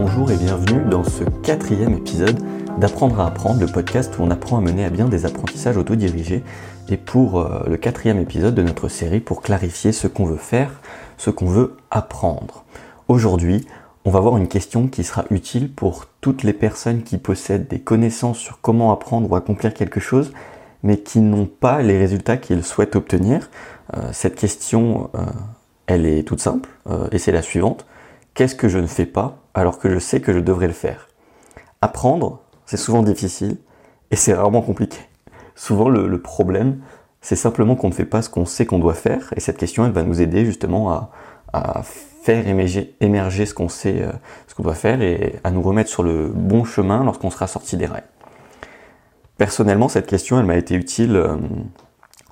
bonjour et bienvenue dans ce quatrième épisode d'Apprendre à apprendre, le podcast où on apprend à mener à bien des apprentissages autodirigés. Et pour euh, le quatrième épisode de notre série pour clarifier ce qu'on veut faire, ce qu'on veut apprendre. Aujourd'hui, on va voir une question qui sera utile pour toutes les personnes qui possèdent des connaissances sur comment apprendre ou accomplir quelque chose, mais qui n'ont pas les résultats qu'ils souhaitent obtenir. Euh, cette question, euh, elle est toute simple, et c'est la suivante. Qu'est-ce que je ne fais pas alors que je sais que je devrais le faire Apprendre, c'est souvent difficile et c'est rarement compliqué. Souvent le, problème, c'est simplement qu'on ne fait pas ce qu'on sait qu'on doit faire et cette question, elle va nous aider justement à, faire émerger, ce qu'on sait, euh, ce qu'on doit faire et à nous remettre sur le bon chemin lorsqu'on sera sorti des rails. Personnellement, cette question, elle m'a été utile euh,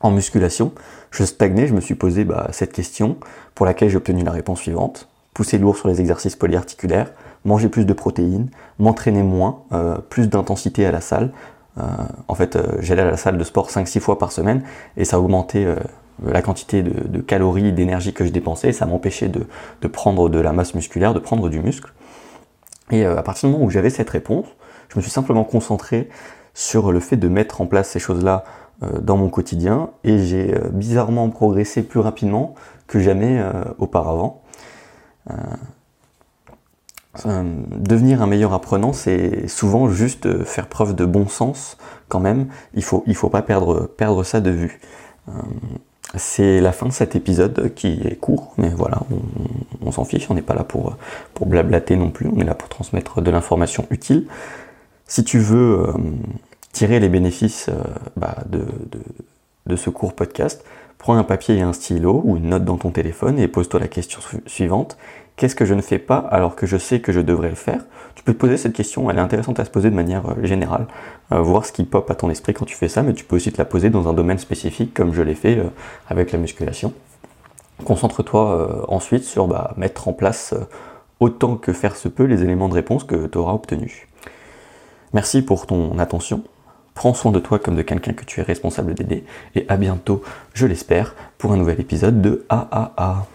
en musculation. Je stagnais, je me suis posé bah, cette question pour laquelle j'ai obtenu la réponse suivante pousser lourd sur les exercices polyarticulaires, manger plus de protéines, m'entraîner moins, euh, plus d'intensité à la salle. Euh, en fait, euh, j'allais à la salle de sport 5-6 fois par semaine et ça augmentait la quantité de, calories, d'énergie que je dépensais et ça m'empêchait de, de, prendre de la masse musculaire, de prendre du muscle. Et à partir du moment où j'avais cette réponse, je me suis simplement concentré sur le fait de mettre en place ces choses-là dans mon quotidien et j'ai bizarrement progressé plus rapidement que jamais auparavant. Euh, euh, devenir un meilleur apprenant, c'est souvent juste faire preuve de bon sens quand même. Il faut, il faut pas perdre, ça de vue. Euh, c'est la fin de cet épisode qui est court, mais voilà, on, s'en fiche, on n'est pas là pour, pour blablater non plus, on est là pour transmettre de l'information utile. Si tu veux tirer les bénéfices bah, de, ce court podcast, prends un papier et un stylo ou une note dans ton téléphone et pose-toi la question suivante. Qu'est-ce que je ne fais pas alors que je sais que je devrais le faire? Tu peux te poser cette question, elle est intéressante à se poser de manière euh, générale, euh, voir ce qui pop à ton esprit quand tu fais ça, mais tu peux aussi te la poser dans un domaine spécifique comme je l'ai fait euh, avec la musculation. Concentre-toi ensuite sur bah, mettre en place autant que faire se peut les éléments de réponse que tu auras obtenus. Merci pour ton attention. Prends soin de toi comme de quelqu'un que tu es responsable d'aider. Et à bientôt, je l'espère, pour un nouvel épisode de AAA.